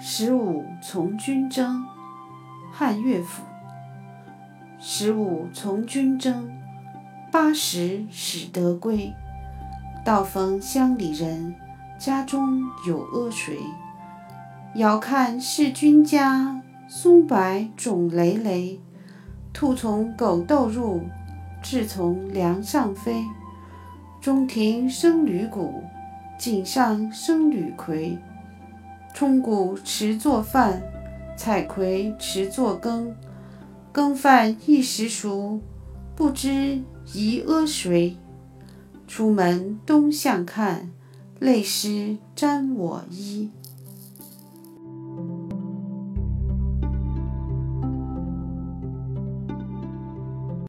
十五从军征，汉乐府。十五从军征，八十始得归。道逢乡里人，家中有阿谁？遥看是君家，松柏冢累累。兔从狗窦入，雉从梁上飞。中庭生旅谷，井上生旅葵。舂谷持作饭，采葵持作羹。羹饭一时熟，不知宜阿谁？出门东向看，泪湿沾我衣。